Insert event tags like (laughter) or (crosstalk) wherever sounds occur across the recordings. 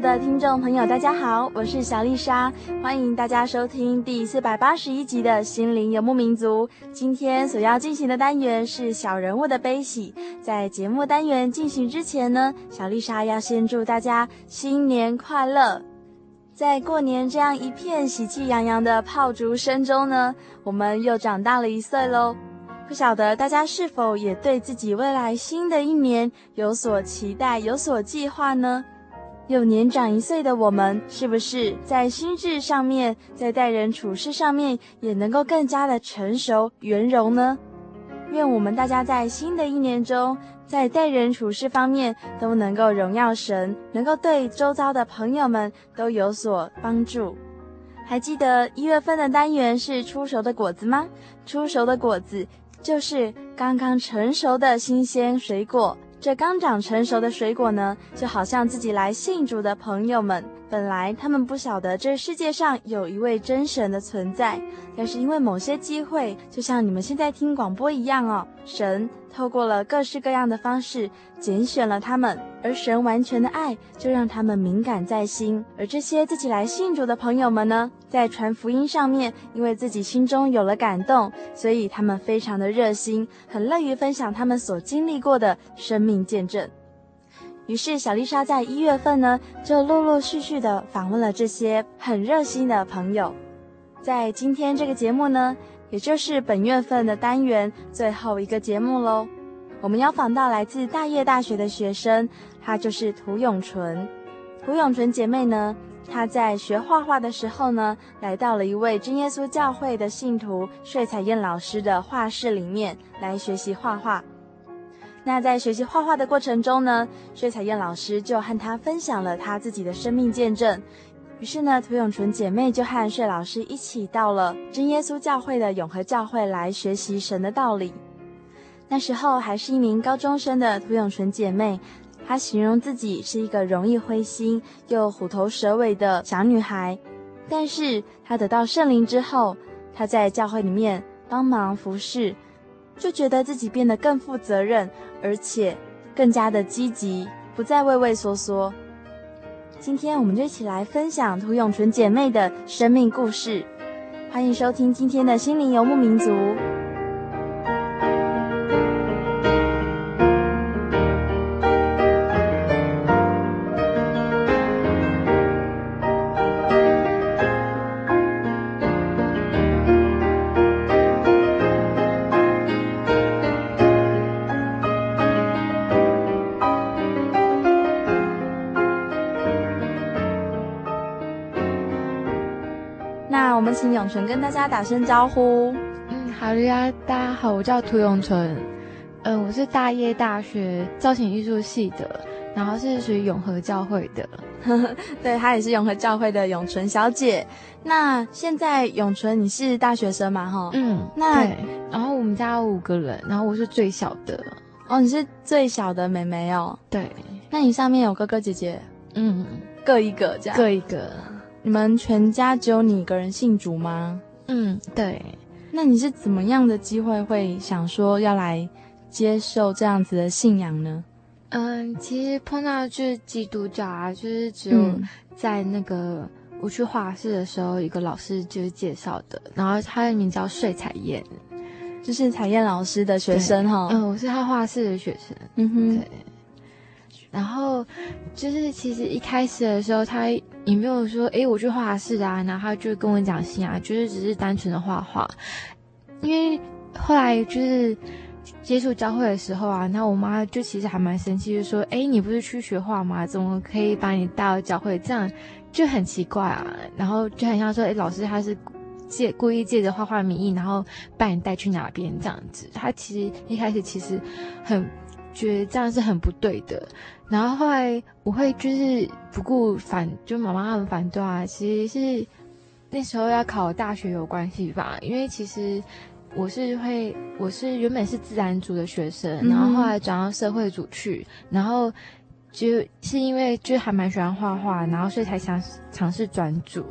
的听众朋友，大家好，我是小丽莎，欢迎大家收听第四百八十一集的心灵游牧民族。今天所要进行的单元是小人物的悲喜。在节目单元进行之前呢，小丽莎要先祝大家新年快乐。在过年这样一片喜气洋洋的炮竹声中呢，我们又长大了一岁喽。不晓得大家是否也对自己未来新的一年有所期待、有所计划呢？又年长一岁的我们，是不是在心智上面，在待人处事上面，也能够更加的成熟圆融呢？愿我们大家在新的一年中，在待人处事方面都能够荣耀神，能够对周遭的朋友们都有所帮助。还记得一月份的单元是初熟的果子吗？初熟的果子。就是刚刚成熟的新鲜水果。这刚长成熟的水果呢，就好像自己来信主的朋友们，本来他们不晓得这世界上有一位真神的存在，但是因为某些机会，就像你们现在听广播一样哦，神透过了各式各样的方式拣选了他们，而神完全的爱就让他们敏感在心。而这些自己来信主的朋友们呢，在传福音上面，因为自己心中有了感动，所以他们非常的热心，很乐于分享他们所经历过的生命见证。于是小丽莎在一月份呢，就陆陆续续的访问了这些很热心的朋友。在今天这个节目呢，也就是本月份的单元最后一个节目喽，我们要访到来自大叶大学的学生，她就是涂永纯。涂永纯姐妹呢，她在学画画的时候呢，来到了一位真耶稣教会的信徒睡彩燕老师的画室里面来学习画画。那在学习画画的过程中呢，薛彩燕老师就和她分享了她自己的生命见证。于是呢，涂永纯姐妹就和薛老师一起到了真耶稣教会的永和教会来学习神的道理。那时候还是一名高中生的涂永纯姐妹，她形容自己是一个容易灰心又虎头蛇尾的小女孩。但是她得到圣灵之后，她在教会里面帮忙服侍，就觉得自己变得更负责任，而且更加的积极，不再畏畏缩缩。今天我们就一起来分享涂永纯姐妹的生命故事，欢迎收听今天的心灵游牧民族。跟大家打声招呼。嗯，好的呀，大家好，我叫涂永纯，嗯、呃，我是大叶大学造型艺术系的，然后是属于永和教会的。(laughs) 对，她也是永和教会的永纯小姐。那现在永纯你是大学生嘛？哈，嗯，那对。然后我们家有五个人，然后我是最小的。哦，你是最小的妹妹哦。对。那你上面有哥哥姐姐？嗯，各一个这样。各一个。你们全家只有你一个人信主吗？嗯，对。那你是怎么样的机会会想说要来接受这样子的信仰呢？嗯，其实碰到就是基督教啊，就是只有在那个我去画室的时候，一个老师就是介绍的，然后他的名叫睡彩燕，就是彩燕老师的学生哈。嗯，我是他画室的学生。嗯哼。对。然后就是其实一开始的时候，他也没有说，哎，我去画室啊，然后他就跟我讲信啊，就是只是单纯的画画，因为后来就是。接触教会的时候啊，那我妈就其实还蛮生气，就说：“哎，你不是去学画吗？怎么可以把你带到教会？这样就很奇怪啊。”然后就很像说：“哎，老师他是借故意借着画画名义，然后把你带去哪边这样子。”他其实一开始其实很觉得这样是很不对的。然后后来我会就是不顾反，就妈妈他们反对啊，其实是那时候要考大学有关系吧，因为其实。我是会，我是原本是自然组的学生，嗯、然后后来转到社会组去，然后就是因为就还蛮喜欢画画，然后所以才想尝试转组，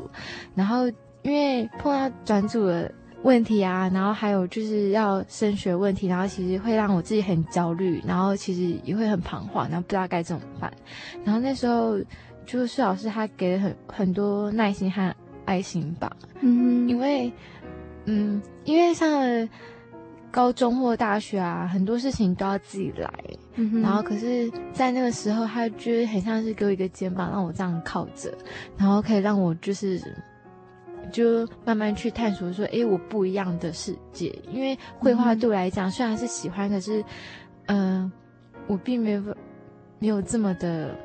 然后因为碰到转组的问题啊，然后还有就是要升学问题，然后其实会让我自己很焦虑，然后其实也会很彷徨，然后不知道该怎么办，然后那时候就是老师他给了很很多耐心和爱心吧，嗯，因为。嗯，因为上了高中或大学啊，很多事情都要自己来。嗯哼。然后，可是，在那个时候，他就是很像是给我一个肩膀，让我这样靠着，然后可以让我就是，就慢慢去探索，说，诶，我不一样的世界。因为绘画对我来讲，嗯、虽然是喜欢，可是，嗯、呃，我并没有没有这么的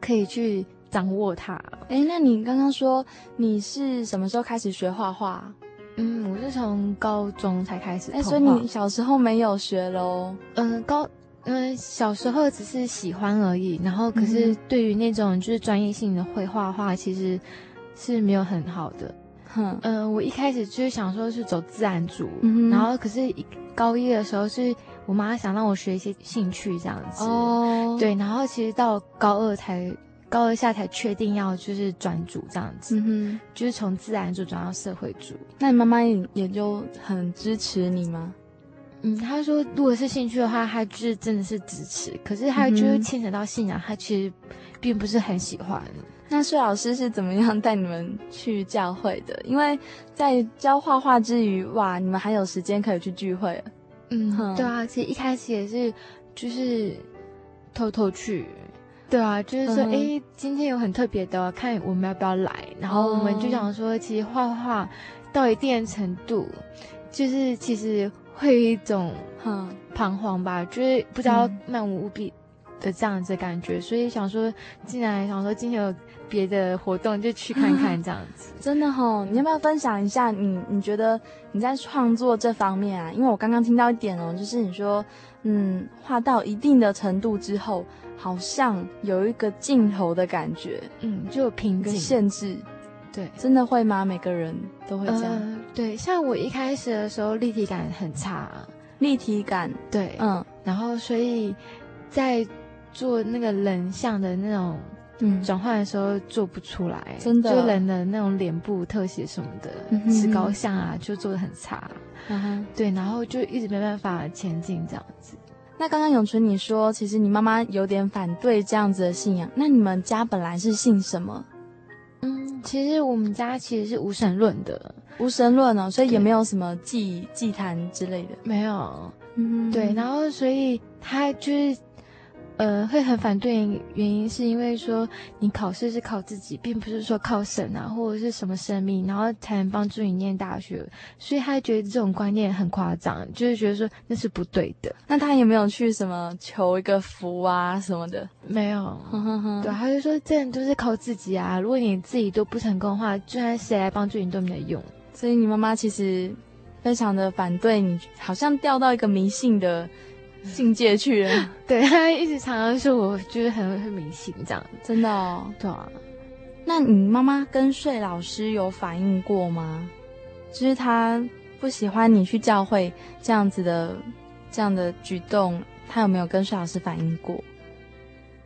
可以去掌握它。诶，那你刚刚说你是什么时候开始学画画？嗯，我是从高中才开始。哎，所以你小时候没有学喽？嗯，高嗯小时候只是喜欢而已。然后，可是对于那种就是专业性的绘画画，其实是没有很好的。哼，嗯，我一开始就是想说是走自然组，嗯、然后可是高一的时候是我妈想让我学一些兴趣这样子。哦，对，然后其实到高二才。高二下才确定要就是转组这样子，嗯哼，就是从自然组转到社会组。那你妈妈也就很支持你吗？嗯，她说如果是兴趣的话，她就是真的是支持。可是她就是牵扯到信仰，她其实并不是很喜欢。那穗老师是怎么样带你们去教会的？因为在教画画之余，哇，你们还有时间可以去聚会。嗯哼，对啊，其实一开始也是就是偷偷去。对啊，就是说，哎、嗯，今天有很特别的，看我们要不要来。然后我们就想说，其实画画到一定的程度，就是其实会有一种很彷徨吧，就是不知道漫无目的的这样子的感觉。嗯、所以想说，既然想说今天有别的活动，就去看看这样子。(laughs) 真的哦，你要不要分享一下你你觉得你在创作这方面啊？因为我刚刚听到一点哦，就是你说，嗯，画到一定的程度之后。好像有一个尽头的感觉，嗯，就有瓶颈限制，对，真的会吗？每个人都会这样？呃，对，像我一开始的时候，立体感很差，立体感，对，嗯，然后所以在做那个人像的那种嗯转换的时候做不出来，真的，就人的那种脸部特写什么的，石膏像啊，就做的很差，嗯哼，对，然后就一直没办法前进这样子。那刚刚永纯你说，其实你妈妈有点反对这样子的信仰。那你们家本来是信什么？嗯，其实我们家其实是无神论的，无神论哦，所以也没有什么祭祭坛之类的，没有。嗯，对，然后所以他就是。呃，会很反对，原因是因为说你考试是靠自己，并不是说靠神啊，或者是什么神明，然后才能帮助你念大学，所以他觉得这种观念很夸张，就是觉得说那是不对的。那他有没有去什么求一个福啊什么的？没有，(laughs) 对，他就说这人都是靠自己啊，如果你自己都不成功的话，就算谁来帮助你都没有用。所以你妈妈其实非常的反对你，好像掉到一个迷信的。境界去了，(laughs) 对，他一直常常说，我就是很很迷信这样，真的哦。对啊，那你妈妈跟睡老师有反映过吗？就是他不喜欢你去教会这样子的这样的举动，他有没有跟睡老师反映过？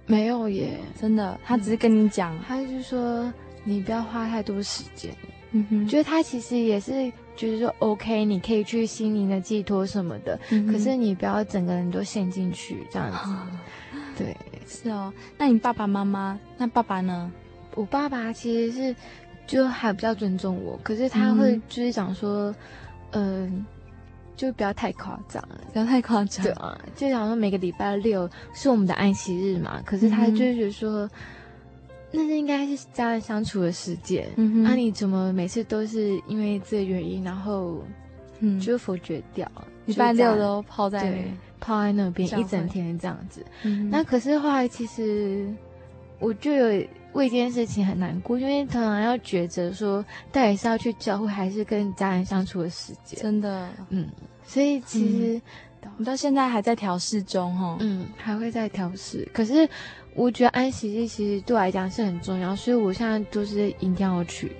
没有耶，真的，他只是跟你讲，嗯、他就说你不要花太多时间。嗯哼，就是他其实也是觉得说 OK，你可以去心灵的寄托什么的，嗯、可是你不要整个人都陷进去这样子。哦、对，是哦。那你爸爸妈妈，那爸爸呢？我爸爸其实是就还比较尊重我，可是他会就是讲说，嗯、呃，就不要太夸张，不要太夸张。对啊，就想说每个礼拜六是我们的安息日嘛，可是他就觉得说。嗯那是应该是家人相处的时间，那、你怎么每次都是因为这个原因，然后嗯，就否决掉？礼拜六都泡在对泡在那边一整天这样子。嗯、那可是后来其实我就有为这件事情很难过，因为常常要抉择说，到底是要去教会还是跟家人相处的时间。真的，嗯，所以其实、嗯、你到现在还在调试中哈，嗯，还会再调试，可是。我觉得安息日其实对我来讲是很重要，所以我现在都是一定要去，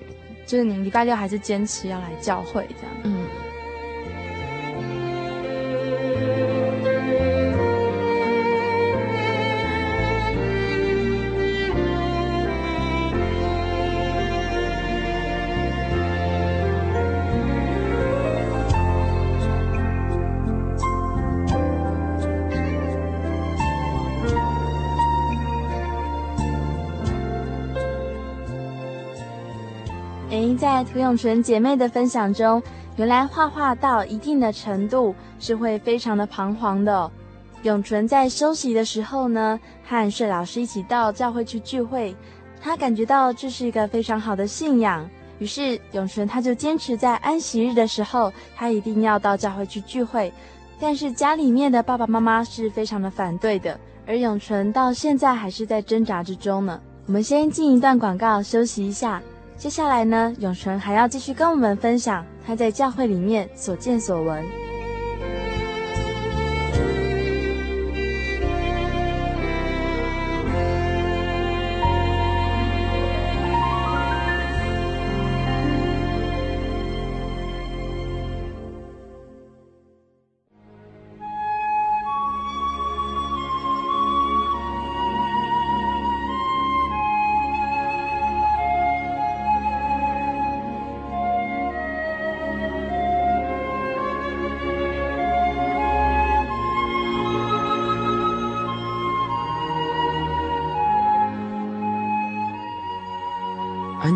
就是你礼拜六还是坚持要来教会这样。嗯。在涂永纯姐妹的分享中，原来画画到一定的程度是会非常的彷徨的。永纯在休息的时候呢，和睡老师一起到教会去聚会，他感觉到这是一个非常好的信仰。于是永纯他就坚持在安息日的时候，他一定要到教会去聚会。但是家里面的爸爸妈妈是非常的反对的，而永纯到现在还是在挣扎之中呢。我们先进一段广告，休息一下。接下来呢，永纯还要继续跟我们分享他在教会里面所见所闻。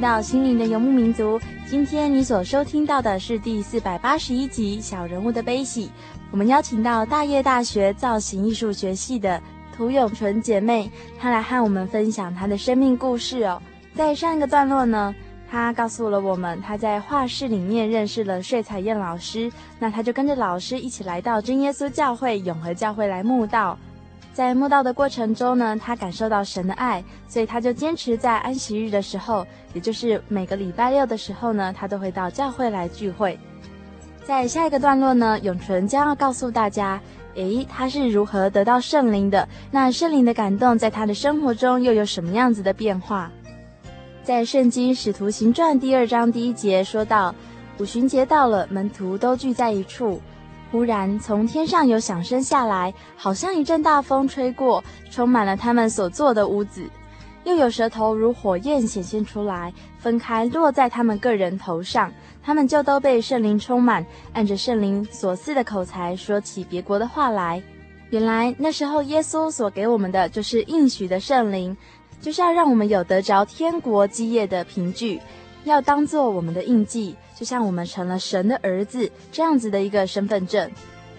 到心灵的游牧民族，今天你所收听到的是第四百八十一集《小人物的悲喜》。我们邀请到大业大学造型艺术学系的涂永纯姐妹，她来和我们分享她的生命故事哦。在上一个段落呢，她告诉了我们她在画室里面认识了睡彩燕老师，那她就跟着老师一起来到真耶稣教会永和教会来慕道。在慕道的过程中呢，他感受到神的爱，所以他就坚持在安息日的时候，也就是每个礼拜六的时候呢，他都会到教会来聚会。在下一个段落呢，永纯将要告诉大家，诶，他是如何得到圣灵的？那圣灵的感动在他的生活中又有什么样子的变化？在《圣经·使徒行传》第二章第一节说到，五旬节到了，门徒都聚在一处。忽然，从天上有响声下来，好像一阵大风吹过，充满了他们所坐的屋子。又有舌头如火焰显现出来，分开落在他们个人头上，他们就都被圣灵充满，按着圣灵所赐的口才说起别国的话来。原来那时候耶稣所给我们的就是应许的圣灵，就是要让我们有得着天国基业的凭据，要当做我们的印记，就像我们成了神的儿子这样子的一个身份证。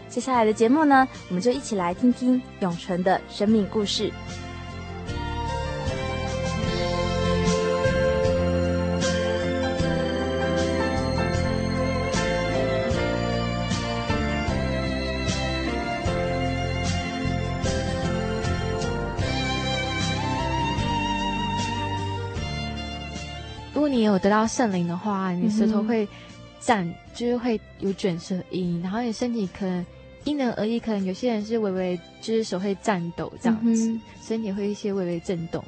接下来的节目呢，我们就一起来听听永存的生命故事。你有得到圣灵的话，你舌头会颤，嗯、就是会有卷舌音，然后你身体可能因人而异，可能有些人是微微就是手会颤抖这样子，嗯、身体会一些微微震动。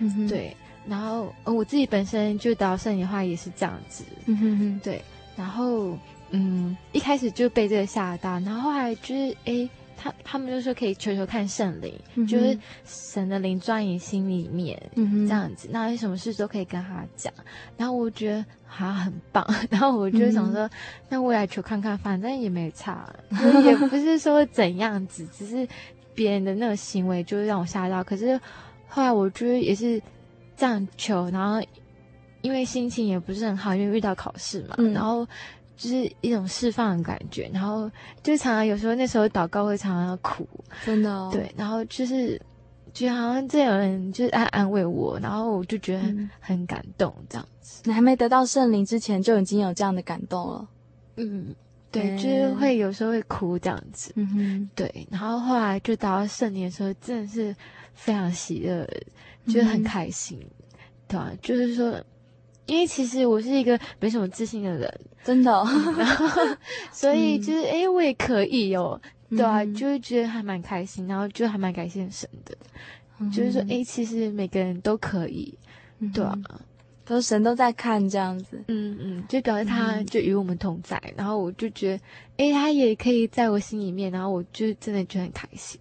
嗯、对，然后我自己本身就得到圣灵的话也是这样子。嗯哼哼，对，然后嗯，一开始就被这个吓到，然后后来就是哎。他他们就说可以求求看圣灵，嗯、就是神的灵钻你心里面，嗯、这样子，那有什么事都可以跟他讲。然后我觉得好像很棒，(laughs) 然后我就想说，嗯、那我来求看看，反正也没差，也不是说怎样子，(laughs) 只是别人的那个行为就让我吓到。可是后来我觉得也是这样求，然后因为心情也不是很好，因为遇到考试嘛，嗯、然后。就是一种释放的感觉，然后就常常有时候那时候祷告会常常要哭，真的哦。对，然后就是觉得好像这有人就是在安慰我，然后我就觉得很、感动这样子。你还没得到圣灵之前就已经有这样的感动了？嗯，对，嗯、就是会有时候会哭这样子。嗯哼，对，然后后来就得到圣灵的时候，真的是非常喜乐，就是很开心，嗯、对啊，就是说。因为其实我是一个没什么自信的人，真的、哦，然后 (laughs) 所以就是哎、嗯欸，我也可以哦，对啊，嗯、就是觉得还蛮开心，然后就还蛮感谢神的，嗯、就是说哎、欸，其实每个人都可以，嗯、对啊，都是神都在看这样子，嗯嗯，就表示他就与我们同在，嗯、然后我就觉得哎、欸，他也可以在我心里面，然后我就真的觉得很开心，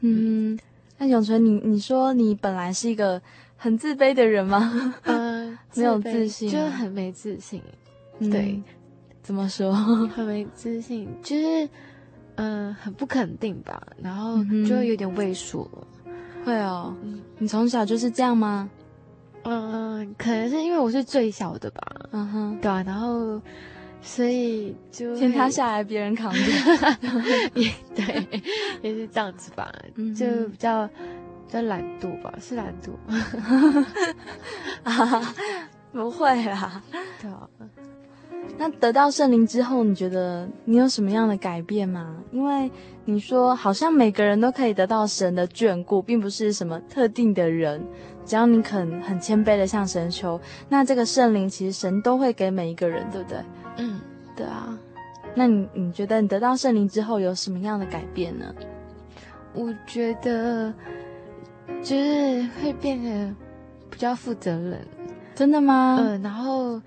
嗯，嗯那永存，你你说你本来是一个。很自卑的人吗？嗯，(laughs) 没有自信，就是很没自信。对，嗯、怎么说？很没自信，就是嗯，很不肯定吧。然后就有点畏缩。嗯、会哦，你从小就是这样吗？嗯，可能是因为我是最小的吧。嗯哼，对啊。然后，所以就天塌下来别人扛着。(laughs) 也对，也是这样子吧。嗯、就比较。在懒惰吧，是懒惰啊？(laughs) 不会啦。对啊。那得到圣灵之后，你觉得你有什么样的改变吗？因为你说好像每个人都可以得到神的眷顾，并不是什么特定的人，只要你肯很谦卑的向神求，那这个圣灵其实神都会给每一个人，对不对？嗯，对啊。那你你觉得你得到圣灵之后有什么样的改变呢？我觉得。就是会变得比较负责任，真的吗？嗯，然后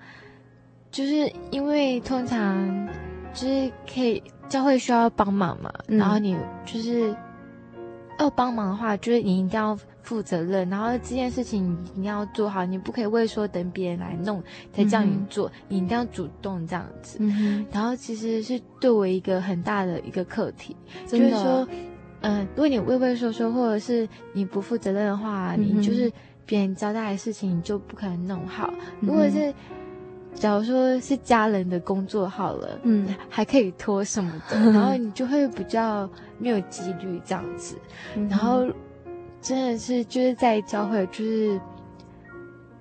就是因为通常就是可以教会需要帮忙嘛，嗯、然后你就是要帮忙的话，就是你一定要负责任，然后这件事情你一定要做好，你不可以为说等别人来弄才叫你做，嗯、你一定要主动这样子。嗯，然后其实是对我一个很大的一个课题，就是说。嗯，如果你畏畏缩缩，或者是你不负责任的话，嗯、你就是别人交代的事情，你就不可能弄好。嗯、如果是，假如说是家人的工作好了，嗯，(laughs) 还可以拖什么的，(laughs) 然后你就会比较没有纪律这样子。嗯、然后真的是就是在教会，就是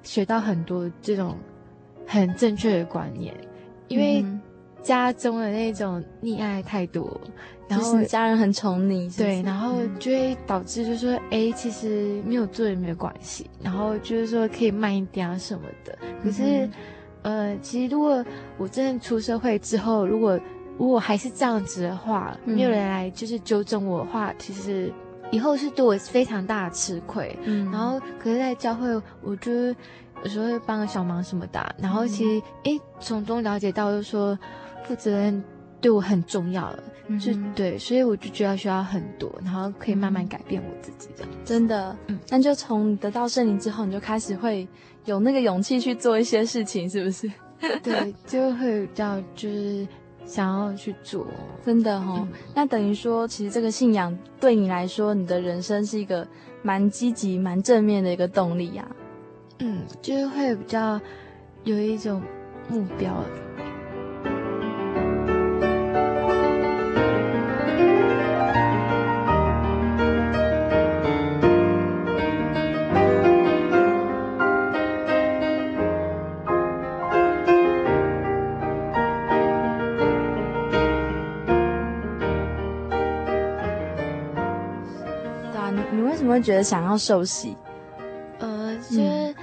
学到很多这种很正确的观念，因为家中的那种溺爱太多。然后家人很宠你是是？对，然后就会导致就是说，哎，其实没有做也没有关系，然后就是说可以慢一点啊什么的。可是，嗯、呃，其实如果我真的出社会之后，如果如果还是这样子的话，嗯、没有人来就是纠正我的话，其实以后是对我非常大的吃亏。嗯，然后可是在教会，我就有时候会帮个小忙什么的，然后其实诶从中了解到，就是说负责任对我很重要了，嗯、就对，所以我就觉得需要很多，然后可以慢慢改变我自己这样。真的，嗯，那就从得到圣灵之后，你就开始会有那个勇气去做一些事情，是不是？(laughs) 对，就会比较就是想要去做，真的哈、哦。嗯、那等于说，其实这个信仰对你来说，你的人生是一个蛮积极、蛮正面的一个动力呀、啊。嗯，就是会比较有一种目标。会觉得想要受洗？呃，就是。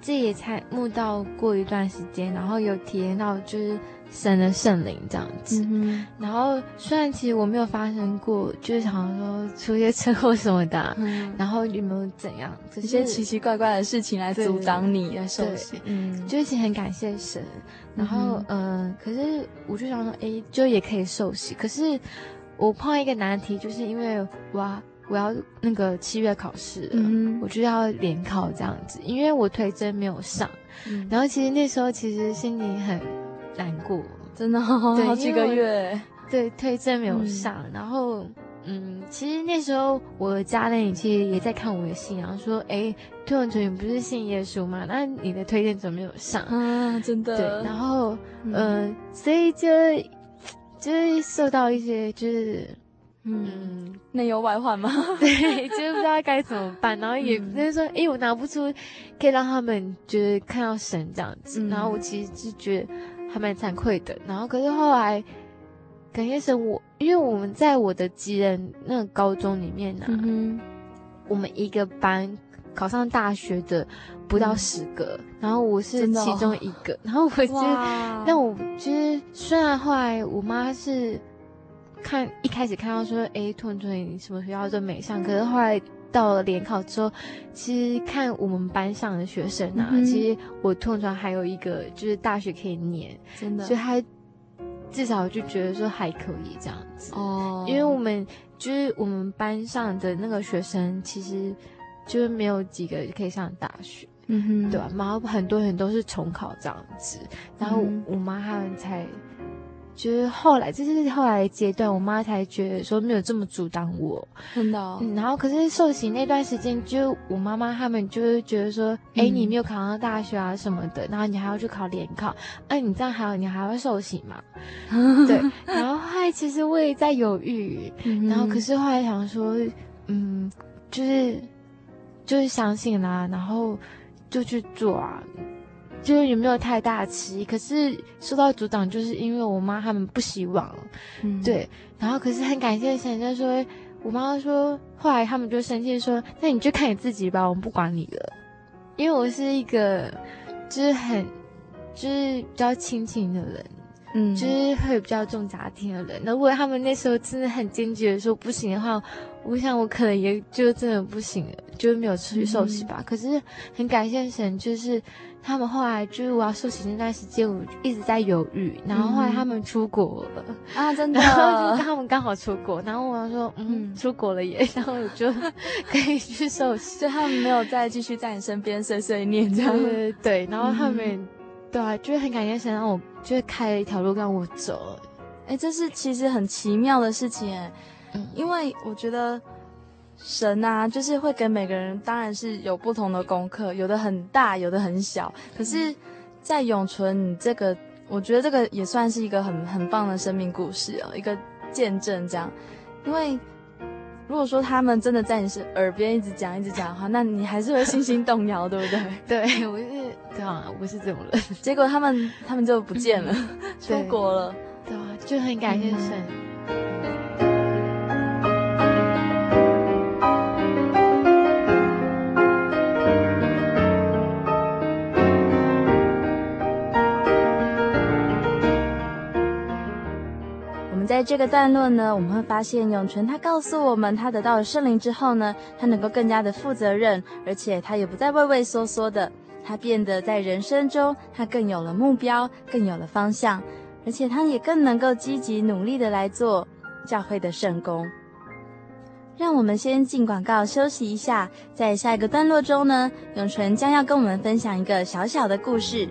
自己也才慕道过一段时间，然后有体验到就是神的圣灵这样子。嗯、哼然后虽然其实我没有发生过，就是好像说出一些车祸什么的，嗯、然后有没有怎样这些奇奇怪怪的事情来阻挡你来受洗？嗯，就是很感谢神。然后嗯、呃，可是我就想说，哎，就也可以受洗。可是我碰到一个难题，就是因为哇。我要那个七月考试，嗯，我就要联考这样子，因为我推甄没有上，嗯、然后其实那时候其实心里很难过，真的好，几个月，对，推甄没有上，嗯、然后嗯，其实那时候我的家人其实也在看我的信，然后说，哎，推文成你不是信耶稣吗？那你的推荐怎么没有上？啊？真的，对，然后嗯、呃，所以就就是受到一些就是。嗯，内忧外患吗？(laughs) 对，就是不知道该怎么办，然后也不是说，哎、嗯，我拿不出，可以让他们就是看到神这样子，嗯、然后我其实是觉得还蛮惭愧的。然后可是后来，感谢神我，我因为我们在我的吉人那个高中里面呢、啊，嗯、我们一个班考上大学的不到十个，嗯、然后我是其中一个，哦、然后我 (laughs) 就，哇但我其实虽然后来我妈是。看一开始看到说，哎，兔兔你什么学校都没上，可是后来到了联考之后，其实看我们班上的学生啊，嗯、其实我屯屯还有一个就是大学可以念，真的，所以他至少就觉得说还可以这样子哦。因为我们就是我们班上的那个学生，其实就是没有几个可以上大学，嗯哼，对吧？然后很多人都是重考这样子，然后我妈他们才。就是后来，这是后来阶段，我妈才觉得说没有这么阻挡我，真的、哦嗯。然后可是受刑那段时间，就我妈妈他们就是觉得说，哎、嗯，你没有考上大学啊什么的，然后你还要去考联考，哎、啊，你这样还有你还要受刑嘛？(laughs) 对。然后后来其实我也在犹豫，嗯、然后可是后来想说，嗯，就是就是相信啦、啊，然后就去做啊。就是也没有太大期，可是受到阻挡，就是因为我妈他们不希望，嗯，对。然后可是很感谢神，就说我妈说，后来他们就生气说，那你就看你自己吧，我们不管你了。因为我是一个就是很就是比较亲情的人，嗯，就是会比较重家庭的人。如果他们那时候真的很坚决的说不行的话，我想我可能也就真的不行了，就没有出去受洗吧。嗯、可是很感谢神，就是。他们后来就是我要受洗那段时间，我一直在犹豫。然后后来他们出国了、嗯、啊，真的，(laughs) 然后就他们刚好出国，然后我说嗯，出国了耶，(laughs) 然后我就 (laughs) 可以去受洗。就他们没有再继续在你身边碎碎念这样。对对对，然后他们、嗯、对啊，就是很感谢神，让我就是开了一条路让我走。哎，这是其实很奇妙的事情哎，嗯，因为我觉得。神啊，就是会给每个人，当然是有不同的功课，有的很大，有的很小。可是，在永存，你这个，我觉得这个也算是一个很很棒的生命故事哦，一个见证这样。因为如果说他们真的在你是耳边一直讲一直讲的话，那你还是会信心动摇，(laughs) 对不对？(laughs) 对，我是对啊，我是这种人。(laughs) 结果他们他们就不见了，出国了，对啊，就很感谢神。嗯在这个段落呢，我们会发现永存他告诉我们，他得到了圣灵之后呢，他能够更加的负责任，而且他也不再畏畏缩缩的，他变得在人生中，他更有了目标，更有了方向，而且他也更能够积极努力的来做教会的圣工。让我们先进广告休息一下，在下一个段落中呢，永纯将要跟我们分享一个小小的故事。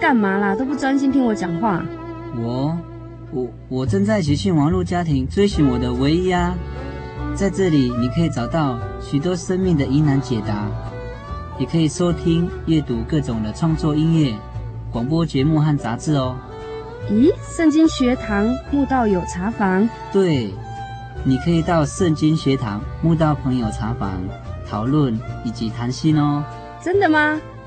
干嘛啦？都不专心听我讲话。我，我，我正在喜讯网络家庭追寻我的唯一啊！在这里，你可以找到许多生命的疑难解答，也可以收听、阅读各种的创作音乐、广播节目和杂志哦。咦，圣经学堂慕道友茶房？对，你可以到圣经学堂慕道朋友茶房讨论以及谈心哦。真的吗？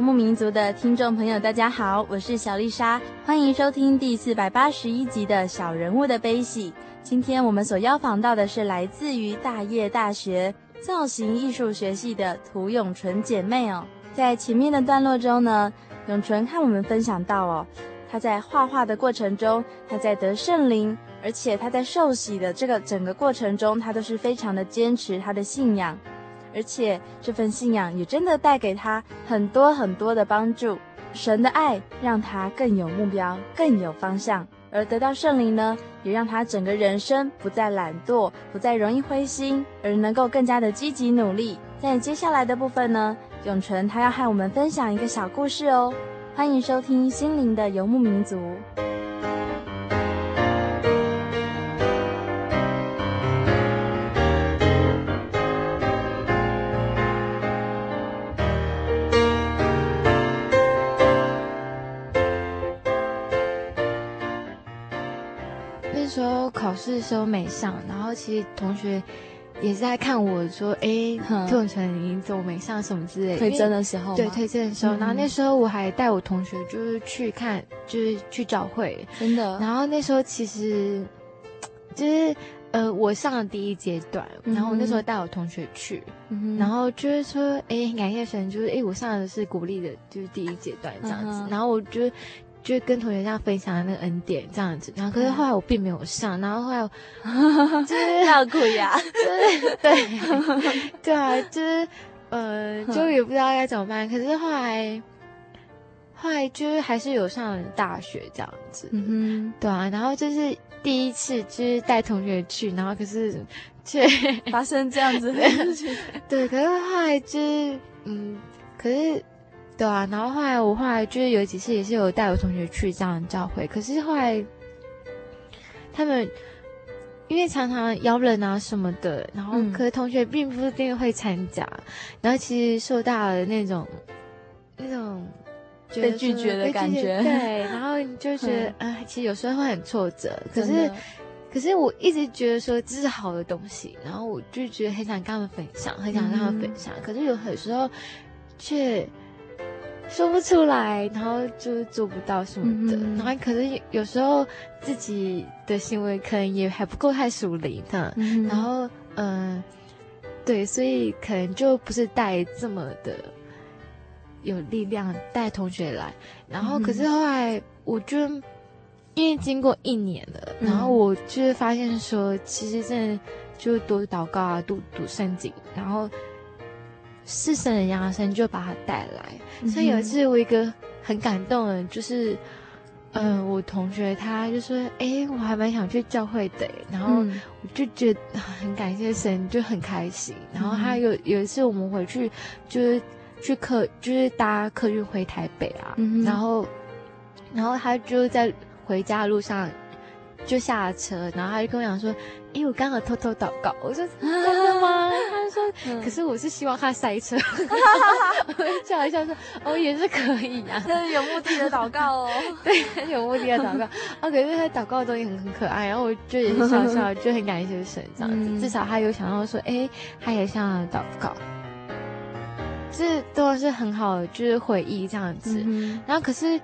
游牧民族的听众朋友，大家好，我是小丽莎，欢迎收听第四百八十一集的小人物的悲喜。今天我们所邀访到的是来自于大业大学造型艺术学系的涂永纯姐妹哦。在前面的段落中呢，永纯和我们分享到哦，她在画画的过程中，她在得圣灵，而且她在受洗的这个整个过程中，她都是非常的坚持她的信仰。而且这份信仰也真的带给他很多很多的帮助。神的爱让他更有目标，更有方向。而得到圣灵呢，也让他整个人生不再懒惰，不再容易灰心，而能够更加的积极努力。在接下来的部分呢，永纯他要和我们分享一个小故事哦。欢迎收听《心灵的游牧民族》。考试的时候没上，然后其实同学也是在看我说：“哎，涂永纯你怎么没上什么之类的。”推甄的时候，对推甄的时候，然后那时候我还带我同学就是去看，就是去找会，真的。然后那时候其实 (tsk) 就是呃，我上了第一阶段，然后我那时候带我同学去，然后就是说：“哎，感谢神，就是哎，我上的是鼓励的，就是第一阶段这样子。”然后我就。就跟同学这样分享那个恩典这样子，然后可是后来我并没有上，然后后来我 (laughs) 就是好苦呀，就 (laughs) 是对对啊，就是呃，就也不知道该怎么办。可是后来后来就是还是有上大学这样子，嗯哼，对啊，然后就是第一次就是带同学去，然后可是却发生这样子的事情，(laughs) 对，可是后来就是嗯，可是。对啊，然后后来我后来就是有几次也是有带我同学去这样教会，可是后来他们因为常常邀人啊什么的，然后可是同学并不一定会参加，嗯、然后其实受到了那种那种被拒绝的感觉，对，(laughs) 然后你就觉得啊、嗯。呃，其实有时候会很挫折，可是可是我一直觉得说这是好的东西，然后我就觉得很想跟他们分享，很想跟他们分享，嗯、可是有很多时候却。说不出来，然后就是做不到什么的，嗯、然后可是有时候自己的行为可能也还不够太熟灵的，嗯、然后嗯、呃，对，所以可能就不是带这么的有力量带同学来，然后可是后来我就因为经过一年了，嗯、然后我就是发现说，其实真的就多祷告啊，读读圣经，然后。是神的扬声就把他带来，嗯、所以有一次我一个很感动的，就是，嗯、呃，我同学他就说，哎、欸，我还蛮想去教会的，然后我就觉得很感谢神，就很开心。然后他有有一次我们回去，就是去客，就是搭客运回台北啊，嗯、然后，然后他就在回家的路上。就下了车，然后他就跟我讲说：“哎，我刚好偷偷祷告。”我说：“ (laughs) 真的吗？”他说：“ (laughs) 嗯、可是我是希望他塞车。(laughs) ”我就笑一笑说：“哦，也是可以啊，这是有目的的祷告哦。”对，有目的的祷告。哦，可是他祷告的东西很很可爱，然后我就也是笑笑，就很感谢神这样子。嗯、至少他有想到说：“哎，他也想祷告。”这都是很好的，就是回忆这样子。嗯、然后可是。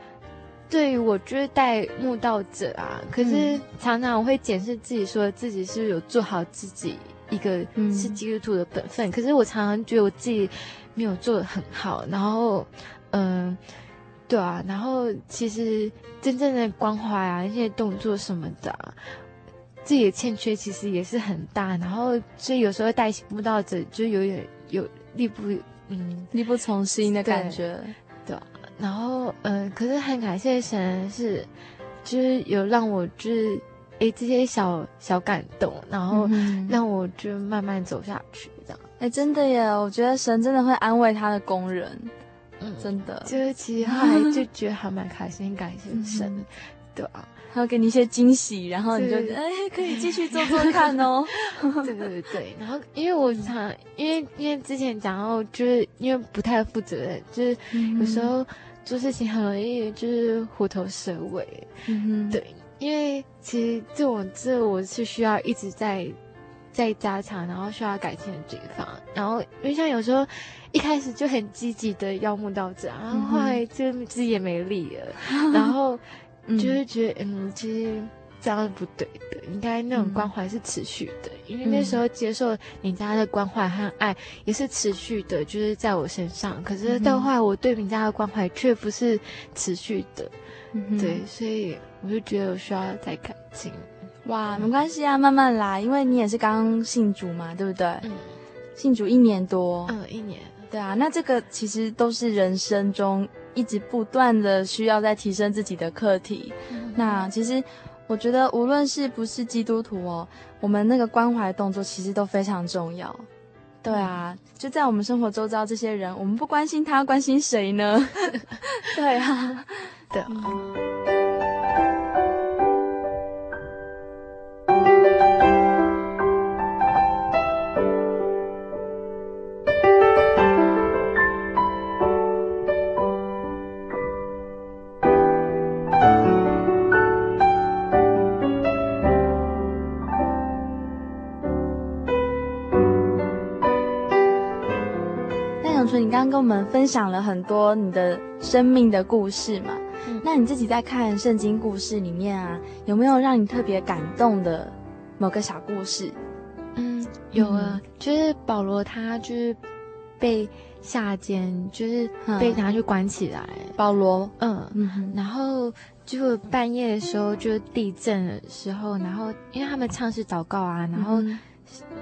对于我就是带慕道者啊，可是常常我会检视自己，说自己是不是有做好自己一个是基督徒的本分。嗯、可是我常常觉得我自己没有做的很好，然后，嗯、呃，对啊，然后其实真正的关怀啊，一些动作什么的、啊，自己的欠缺其实也是很大。然后所以有时候带慕道者就有点有力不嗯力不从心的感觉。然后嗯，可是很感谢神是，就是有让我就是诶这些小小感动，然后让我就慢慢走下去这样。哎，真的耶，我觉得神真的会安慰他的工人，嗯，真的。就是其实后来 (laughs) 就觉得还蛮开心，感谢神，对啊。他会给你一些惊喜，然后你就哎，可以继续做做看哦。(laughs) 对对对对，然后因为我常因为因为之前讲到，就是因为不太负责任，就是有时候做事情很容易就是虎头蛇尾。嗯哼，对，因为其实这种这我是需要一直在在加强，然后需要改进的地方。然后因为像有时候一开始就很积极的邀慕到这，然后后来就自己也没力了，然后。就是觉得，嗯，其实这样是不对的，应该那种关怀是持续的，嗯、因为那时候接受你家的关怀和爱也是持续的，就是在我身上。可是到后来，我对你家的关怀却不是持续的，嗯、对，所以我就觉得我需要再改进。哇，没关系啊，慢慢来，因为你也是刚信主嘛，对不对？嗯，信主一年多，嗯，一年。对啊，那这个其实都是人生中。一直不断的需要在提升自己的课题，嗯、那其实我觉得无论是不是基督徒哦，我们那个关怀动作其实都非常重要。对啊，就在我们生活周遭这些人，我们不关心他，关心谁呢？(laughs) 对啊，对啊。跟我们分享了很多你的生命的故事嘛，嗯、那你自己在看圣经故事里面啊，有没有让你特别感动的某个小故事？嗯，有啊，嗯、就是保罗他就是被下监，就是被拿去关起来。嗯、保罗，嗯嗯，然后就半夜的时候就地震的时候，然后因为他们唱诗祷告啊，然后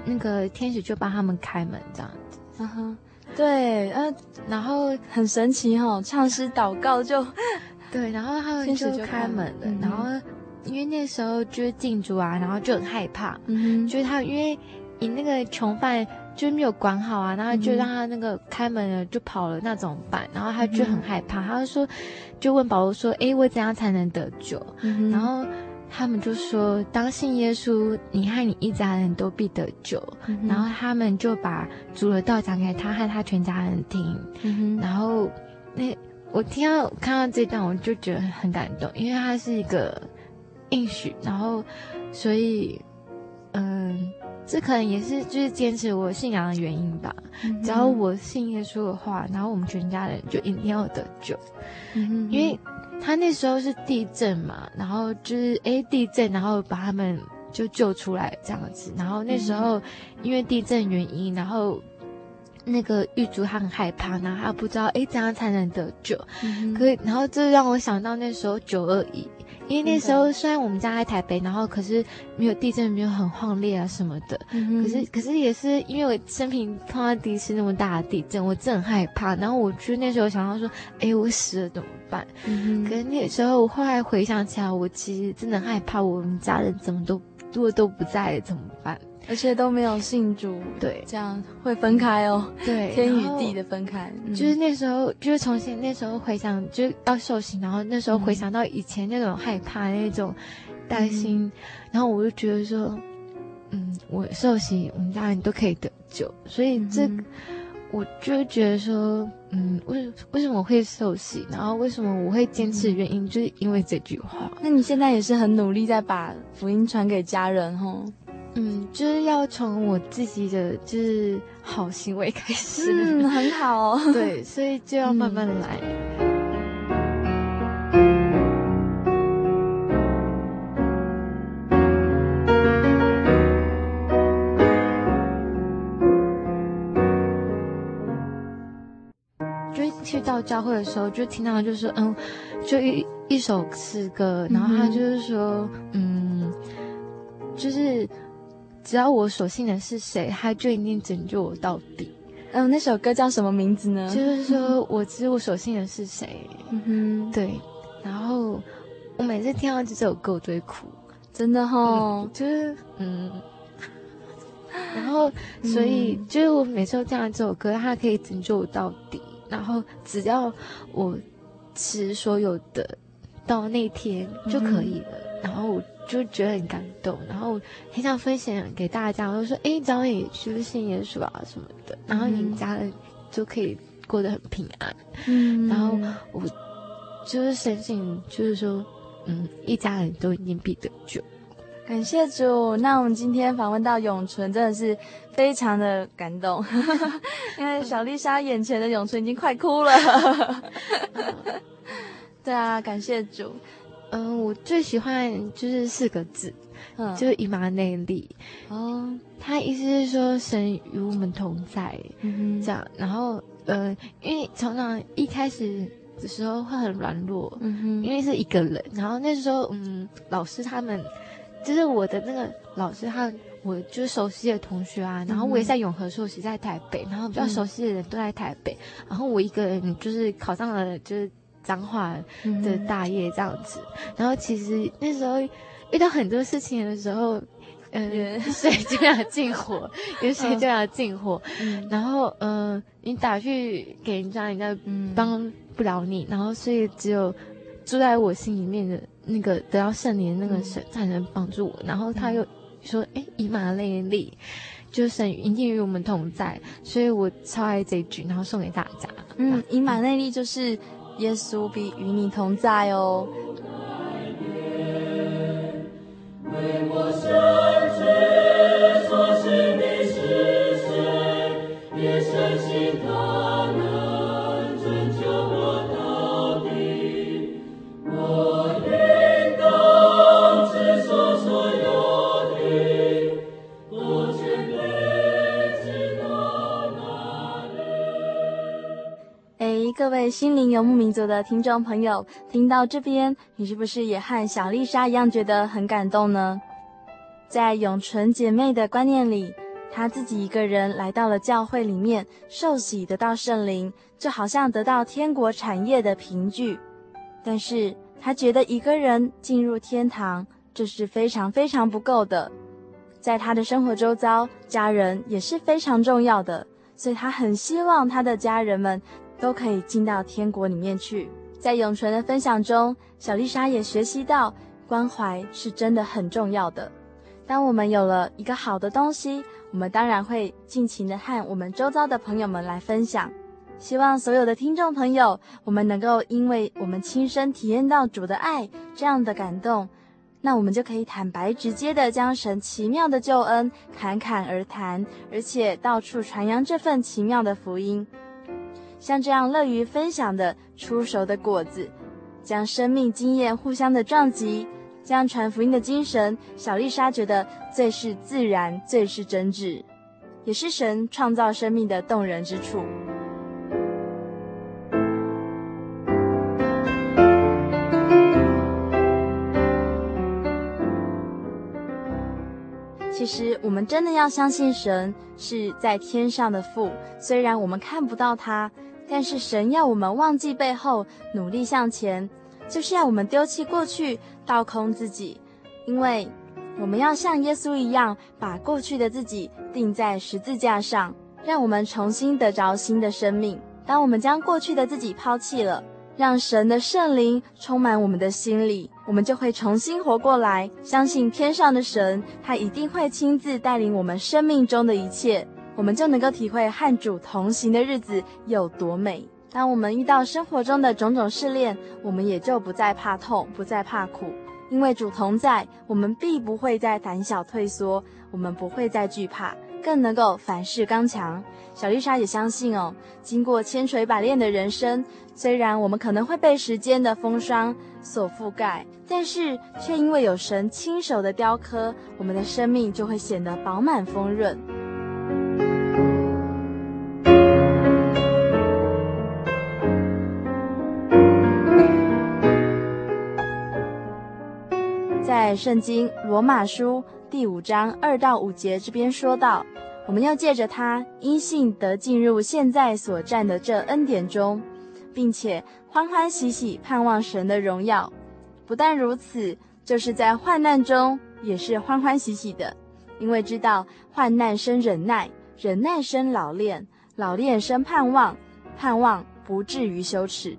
那个天使就帮他们开门这样子，嗯哼。对，呃，然后很神奇哈、哦，唱诗祷告就，(laughs) 对，然后他们就开门了，嗯、然后因为那时候就是禁足啊，然后就很害怕，嗯，就是他因为你那个囚犯就没有管好啊，然后就让他那个开门了就跑了，那怎么办？然后他就很害怕，嗯、他就说，就问保罗说，诶，我怎样才能得救？嗯、然后。他们就说：“当信耶稣，你和你一家人都必得救。嗯”然后他们就把主的道讲给他和他全家人听。嗯、然后那我听到看到这段，我就觉得很感动，因为他是一个应许。然后，所以，嗯，这可能也是就是坚持我信仰的原因吧。嗯、只要我信耶稣的话，然后我们全家人就一定要得救。嗯、因为。他那时候是地震嘛，然后就是哎地震，然后把他们就救出来这样子。然后那时候因为地震原因，然后那个狱卒他很害怕，然后他不知道哎怎样才能得救。嗯、可以，然后这让我想到那时候九二一。因为那时候虽然我们家在台北，然后可是没有地震，没有很晃烈啊什么的。嗯、可是可是也是因为我生平碰到第一次那么大的地震，我真的很害怕。然后我就那时候想到说，哎，我死了怎么办？嗯、可是那时候我后来回想起来，我其实真的害怕，我们家人怎么都如果都不在了怎么办？而且都没有信主，对，这样会分开哦，对，天与地的分开。就是那时候，就是重新那时候回想，就是要受刑，然后那时候回想到以前那种害怕、那种担心，然后我就觉得说，嗯，我受刑，我们家人都可以得救，所以这我就觉得说，嗯，为为什么我会受洗，然后为什么我会坚持的原因，就是因为这句话。那你现在也是很努力在把福音传给家人，吼？嗯，就是要从我自己的就是好行为开始，嗯，(laughs) 很好哦，对，所以就要慢慢来。嗯，就去到教会的时候，就听到就是嗯，就一一首诗歌，然后他就是说，嗯，就是。只要我所信的是谁，他就一定拯救我到底。嗯，那首歌叫什么名字呢？就是说我知我所信的是谁。嗯哼，对。然后我每次听到这首歌，我都会哭，真的哈、哦嗯，就是嗯。然后，所以、嗯、就是我每次都听到这首歌，它可以拯救我到底。然后只要我持所有的到那天就可以了。嗯、然后我就觉得很感动，然后很想分享给大家。我就说：“哎，早点是不是信耶稣啊什么的？”然后你们家人就可以过得很平安。嗯。然后我就是相信，就是说，嗯，一家人都一定必得救。感谢主。那我们今天访问到永淳，真的是非常的感动，(laughs) 因为小丽莎眼前的永淳已经快哭了。(laughs) 对啊，感谢主。嗯，我最喜欢就是四个字，嗯，就是姨妈内力。哦，他意思是说神与我们同在，嗯哼，这样。然后，呃，因为常常一开始的时候会很软弱，嗯哼，因为是一个人。然后那时候，嗯，老师他们。就是我的那个老师，他我就是熟悉的同学啊，然后我也在永和硕习在台北，然后比较熟悉的人都在台北，嗯、然后我一个人就是考上了就是彰化的大业这样子，嗯、然后其实那时候遇到很多事情的时候，嗯、呃，(laughs) 水就要进火，(laughs) 有水就要进火，嗯、然后嗯、呃，你打去给人家，人家帮不了你，然后所以只有住在我心里面的。那个得到圣灵的那个神才能帮助我，嗯、然后他又说：“哎、嗯，以马内利，就是神一定与我们同在。”所以我超爱这一句，然后送给大家。嗯，以马内利就是耶稣必与你同在哦。心灵游牧民族的听众朋友，听到这边，你是不是也和小丽莎一样觉得很感动呢？在永纯姐妹的观念里，她自己一个人来到了教会里面受洗，得到圣灵，就好像得到天国产业的凭据。但是她觉得一个人进入天堂，这是非常非常不够的。在她的生活周遭，家人也是非常重要的，所以她很希望她的家人们。都可以进到天国里面去。在永纯的分享中，小丽莎也学习到关怀是真的很重要的。当我们有了一个好的东西，我们当然会尽情的和我们周遭的朋友们来分享。希望所有的听众朋友，我们能够因为我们亲身体验到主的爱这样的感动，那我们就可以坦白直接的将神奇妙的救恩侃侃而谈，而且到处传扬这份奇妙的福音。像这样乐于分享的初熟的果子，将生命经验互相的撞击，将传福音的精神，小丽莎觉得最是自然，最是真挚，也是神创造生命的动人之处。其实，我们真的要相信神是在天上的父，虽然我们看不到他。但是神要我们忘记背后，努力向前，就是要我们丢弃过去，倒空自己，因为我们要像耶稣一样，把过去的自己钉在十字架上，让我们重新得着新的生命。当我们将过去的自己抛弃了，让神的圣灵充满我们的心里，我们就会重新活过来，相信天上的神，他一定会亲自带领我们生命中的一切。我们就能够体会和主同行的日子有多美。当我们遇到生活中的种种试炼，我们也就不再怕痛，不再怕苦，因为主同在，我们必不会再胆小退缩，我们不会再惧怕，更能够凡事刚强。小丽莎也相信哦，经过千锤百炼的人生，虽然我们可能会被时间的风霜所覆盖，但是却因为有神亲手的雕刻，我们的生命就会显得饱满丰润。圣经罗马书第五章二到五节这边说道：我们要借着他因信得进入现在所占的这恩典中，并且欢欢喜喜盼望神的荣耀。不但如此，就是在患难中也是欢欢喜喜的，因为知道患难生忍耐，忍耐生老练，老练生盼望，盼望不至于羞耻。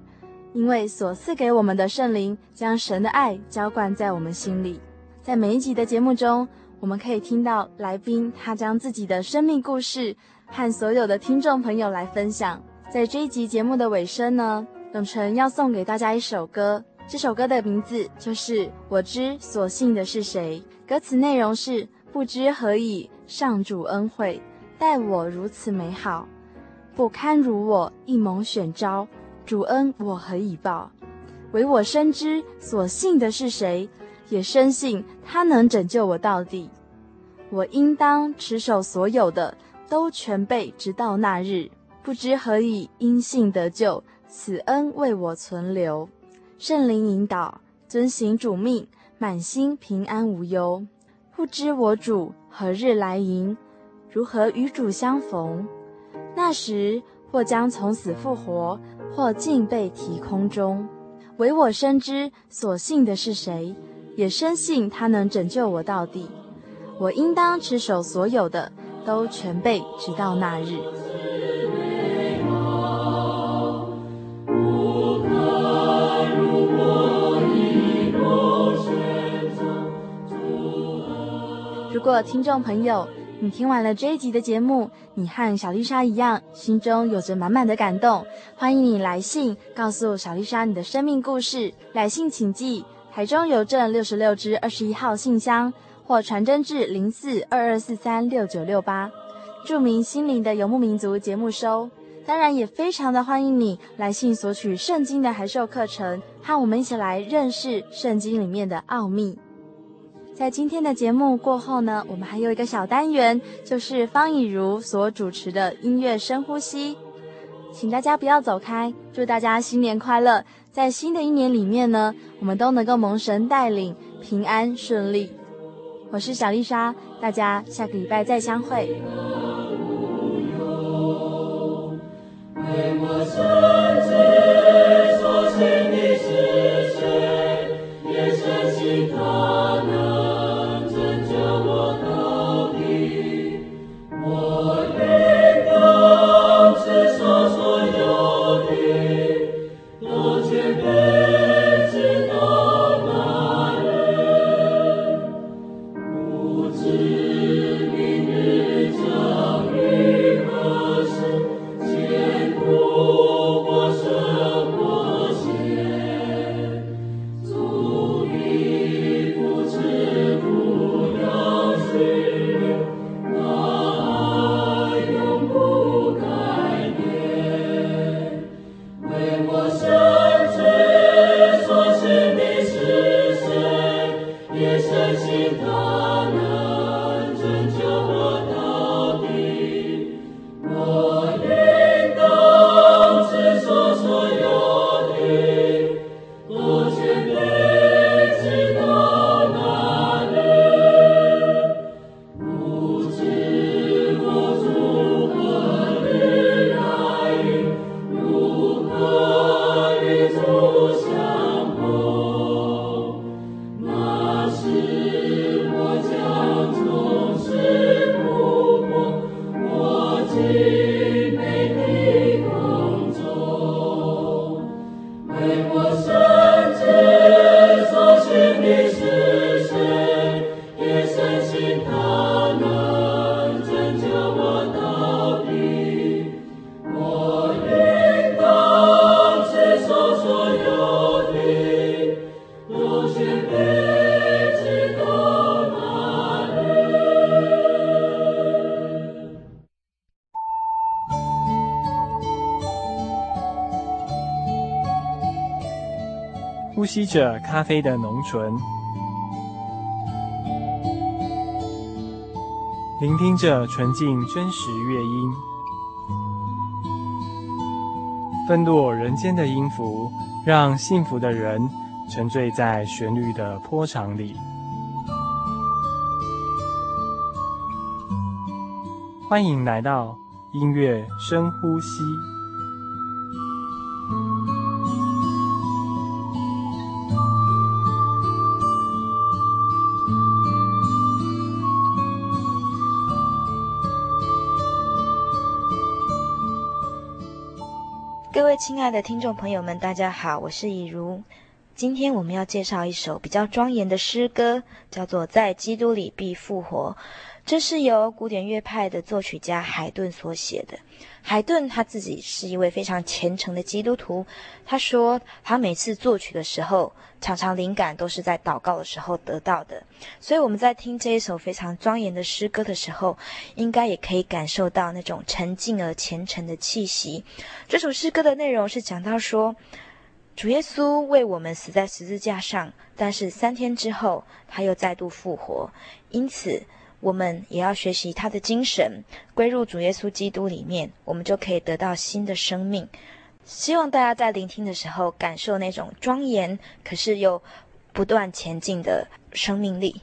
因为所赐给我们的圣灵将神的爱浇灌在我们心里。在每一集的节目中，我们可以听到来宾他将自己的生命故事和所有的听众朋友来分享。在这一集节目的尾声呢，永成要送给大家一首歌，这首歌的名字就是《我知所信的是谁》。歌词内容是：不知何以上主恩惠待我如此美好，不堪如我一蒙选召，主恩我何以报？唯我深知所信的是谁。也深信他能拯救我到底，我应当持守所有的，都全备，直到那日。不知何以因信得救，此恩为我存留。圣灵引导，遵行主命，满心平安无忧。不知我主何日来迎，如何与主相逢？那时或将从死复活，或尽被提空中。唯我深知所信的是谁。也深信他能拯救我到底，我应当持守所有的，都全备，直到那日。如果听众朋友，你听完了这一集的节目，你和小丽莎一样，心中有着满满的感动，欢迎你来信告诉小丽莎你的生命故事。来信请寄。台中邮政六十六支二十一号信箱，或传真至零四二二四三六九六八，著名心灵的游牧民族节目收。当然，也非常的欢迎你来信索取圣经的函授课程，和我们一起来认识圣经里面的奥秘。在今天的节目过后呢，我们还有一个小单元，就是方以如所主持的音乐深呼吸，请大家不要走开，祝大家新年快乐。在新的一年里面呢，我们都能够蒙神带领，平安顺利。我是小丽莎，大家下个礼拜再相会。着咖啡的浓醇，聆听着纯净真实乐音，分落人间的音符，让幸福的人沉醉在旋律的波长里。欢迎来到音乐深呼吸。亲爱的听众朋友们，大家好，我是以如。今天我们要介绍一首比较庄严的诗歌，叫做《在基督里必复活》。这是由古典乐派的作曲家海顿所写的。海顿他自己是一位非常虔诚的基督徒。他说，他每次作曲的时候，常常灵感都是在祷告的时候得到的。所以我们在听这一首非常庄严的诗歌的时候，应该也可以感受到那种沉静而虔诚的气息。这首诗歌的内容是讲到说，主耶稣为我们死在十字架上，但是三天之后他又再度复活，因此我们也要学习他的精神，归入主耶稣基督里面，我们就可以得到新的生命。希望大家在聆听的时候，感受那种庄严，可是又不断前进的生命力。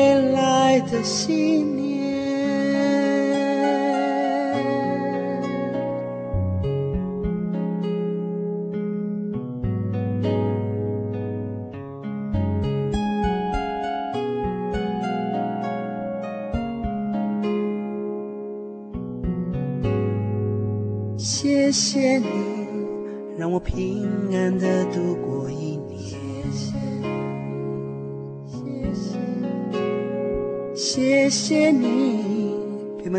的心。